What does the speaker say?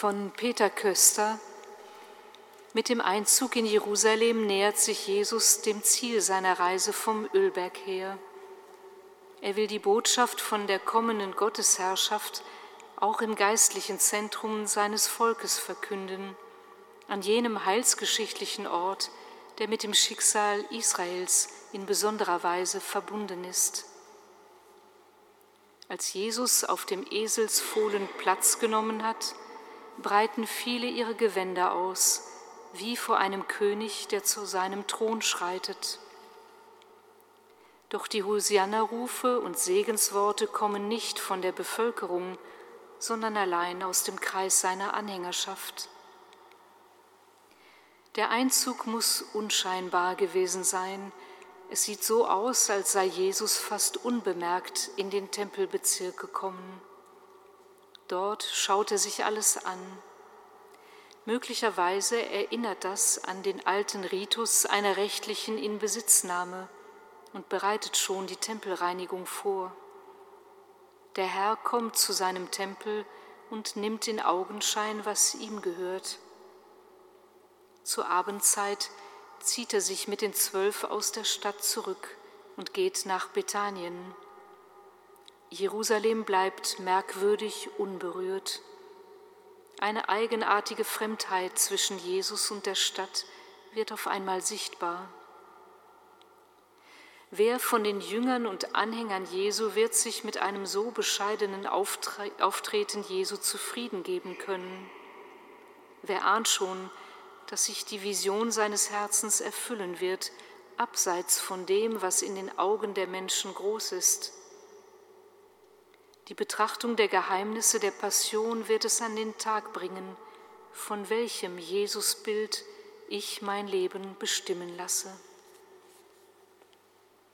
von Peter Köster. Mit dem Einzug in Jerusalem nähert sich Jesus dem Ziel seiner Reise vom Ölberg her. Er will die Botschaft von der kommenden Gottesherrschaft auch im geistlichen Zentrum seines Volkes verkünden, an jenem heilsgeschichtlichen Ort, der mit dem Schicksal Israels in besonderer Weise verbunden ist. Als Jesus auf dem Eselsfohlen Platz genommen hat, breiten viele ihre Gewänder aus, wie vor einem König, der zu seinem Thron schreitet. Doch die Hosianna-Rufe und Segensworte kommen nicht von der Bevölkerung, sondern allein aus dem Kreis seiner Anhängerschaft. Der Einzug muss unscheinbar gewesen sein. Es sieht so aus, als sei Jesus fast unbemerkt in den Tempelbezirk gekommen. Dort schaut er sich alles an. Möglicherweise erinnert das an den alten Ritus einer rechtlichen Inbesitznahme und bereitet schon die Tempelreinigung vor. Der Herr kommt zu seinem Tempel und nimmt in Augenschein, was ihm gehört. Zur Abendzeit zieht er sich mit den Zwölf aus der Stadt zurück und geht nach Bethanien. Jerusalem bleibt merkwürdig unberührt. Eine eigenartige Fremdheit zwischen Jesus und der Stadt wird auf einmal sichtbar. Wer von den Jüngern und Anhängern Jesu wird sich mit einem so bescheidenen Auftreten Jesu zufrieden geben können? Wer ahnt schon, dass sich die Vision seines Herzens erfüllen wird, abseits von dem, was in den Augen der Menschen groß ist? Die Betrachtung der Geheimnisse der Passion wird es an den Tag bringen, von welchem Jesusbild ich mein Leben bestimmen lasse.